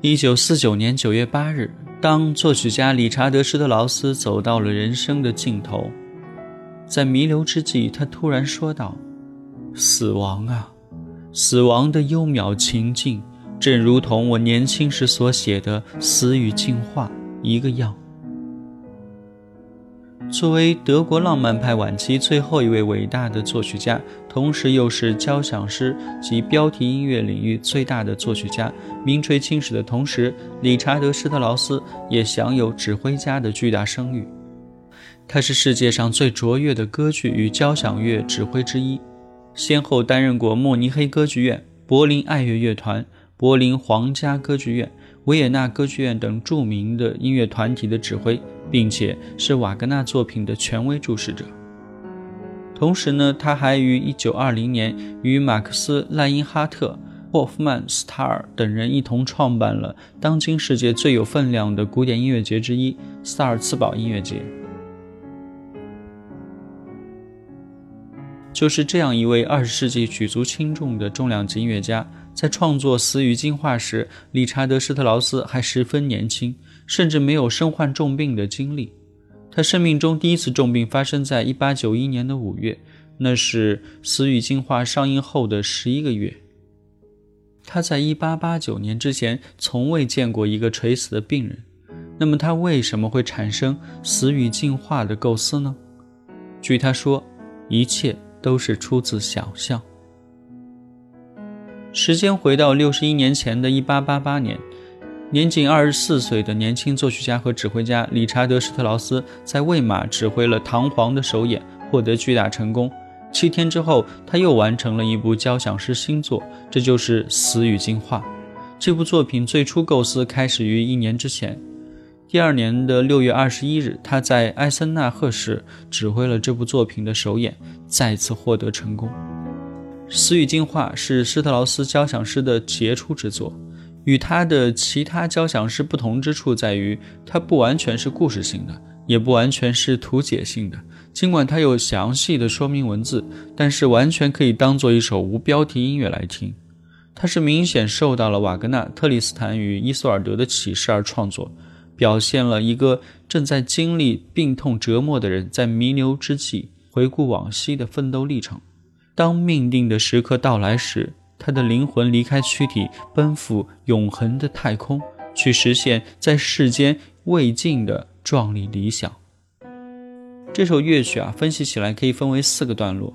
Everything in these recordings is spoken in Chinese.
一九四九年九月八日，当作曲家理查德·施特劳斯走到了人生的尽头，在弥留之际，他突然说道：“死亡啊，死亡的幽渺情境，正如同我年轻时所写的《死与进化》一个样。”作为德国浪漫派晚期最后一位伟大的作曲家，同时又是交响诗及标题音乐领域最大的作曲家，名垂青史的同时，理查德·施特劳斯也享有指挥家的巨大声誉。他是世界上最卓越的歌剧与交响乐指挥之一，先后担任过慕尼黑歌剧院、柏林爱乐乐团、柏林皇家歌剧院、维也纳歌剧院等著名的音乐团体的指挥。并且是瓦格纳作品的权威注释者。同时呢，他还于1920年与马克思·赖因哈特、霍夫曼斯塔尔等人一同创办了当今世界最有分量的古典音乐节之一——萨尔茨堡音乐节。就是这样一位二十世纪举足轻重的重量级音乐家，在创作《死与进化》时，理查德·施特劳斯还十分年轻。甚至没有身患重病的经历。他生命中第一次重病发生在1891年的五月，那是《死与进化》上映后的十一个月。他在1889年之前从未见过一个垂死的病人。那么他为什么会产生《死与进化》的构思呢？据他说，一切都是出自想象。时间回到六十一年前的1888年。年仅二十四岁的年轻作曲家和指挥家理查德·施特劳斯在魏玛指挥了唐皇的首演，获得巨大成功。七天之后，他又完成了一部交响诗新作，这就是《死与进化》。这部作品最初构思开始于一年之前。第二年的六月二十一日，他在埃森纳赫市指挥了这部作品的首演，再次获得成功。《死与进化》是施特劳斯交响诗的杰出之作。与他的其他交响诗不同之处在于，它不完全是故事性的，也不完全是图解性的。尽管它有详细的说明文字，但是完全可以当做一首无标题音乐来听。它是明显受到了瓦格纳、特里斯坦与伊索尔德的启示而创作，表现了一个正在经历病痛折磨的人在弥留之际回顾往昔的奋斗历程。当命定的时刻到来时。他的灵魂离开躯体，奔赴永恒的太空，去实现在世间未尽的壮丽理想。这首乐曲啊，分析起来可以分为四个段落。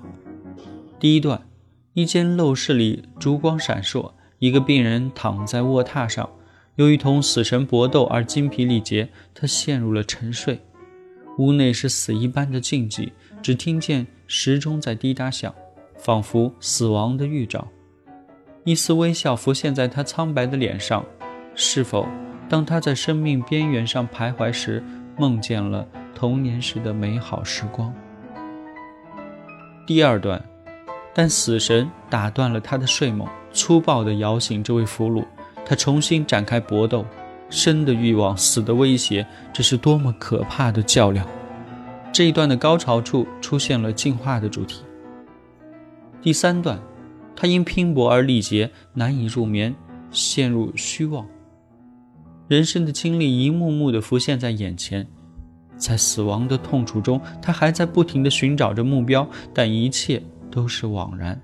第一段，一间陋室里烛光闪烁，一个病人躺在卧榻上，由于同死神搏斗而精疲力竭，他陷入了沉睡。屋内是死一般的静寂，只听见时钟在滴答响，仿佛死亡的预兆。一丝微笑浮现在他苍白的脸上，是否当他在生命边缘上徘徊时，梦见了童年时的美好时光？第二段，但死神打断了他的睡梦，粗暴地摇醒这位俘虏，他重新展开搏斗，生的欲望，死的威胁，这是多么可怕的较量！这一段的高潮处出现了进化的主题。第三段。他因拼搏而力竭，难以入眠，陷入虚妄。人生的经历一幕幕地浮现在眼前，在死亡的痛楚中，他还在不停地寻找着目标，但一切都是枉然。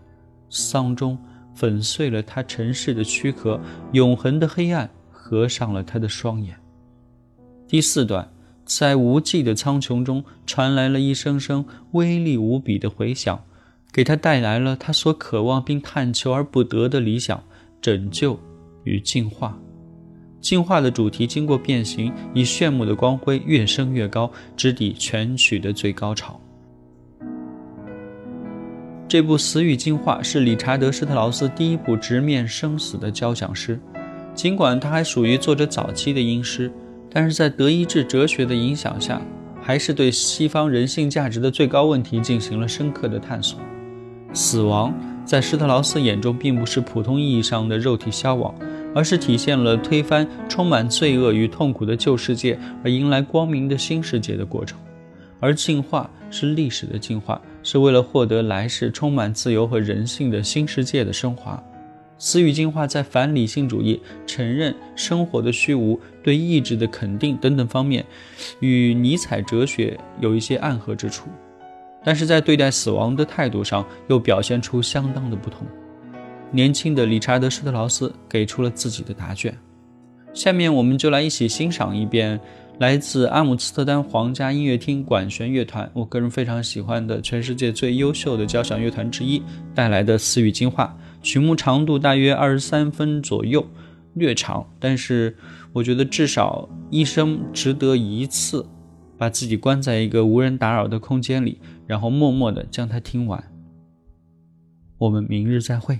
丧钟粉碎了他尘世的躯壳，永恒的黑暗合上了他的双眼。第四段，在无际的苍穹中，传来了一声声威力无比的回响。给他带来了他所渴望并探求而不得的理想，拯救与进化。进化的主题经过变形，以炫目的光辉越升越高，直抵全曲的最高潮。这部《死与进化》是理查德·施特劳斯第一部直面生死的交响诗。尽管它还属于作者早期的音诗，但是在德意志哲学的影响下，还是对西方人性价值的最高问题进行了深刻的探索。死亡在施特劳斯眼中，并不是普通意义上的肉体消亡。而是体现了推翻充满罪恶与痛苦的旧世界，而迎来光明的新世界的过程。而进化是历史的进化，是为了获得来世充满自由和人性的新世界的升华。死与进化在反理性主义、承认生活的虚无、对意志的肯定等等方面，与尼采哲学有一些暗合之处，但是在对待死亡的态度上，又表现出相当的不同。年轻的理查德·施特劳斯给出了自己的答卷，下面我们就来一起欣赏一遍来自阿姆斯特丹皇家音乐厅管弦乐团，我个人非常喜欢的全世界最优秀的交响乐团之一带来的《私语进化》。曲目长度大约二十三分左右，略长，但是我觉得至少一生值得一次把自己关在一个无人打扰的空间里，然后默默地将它听完。我们明日再会。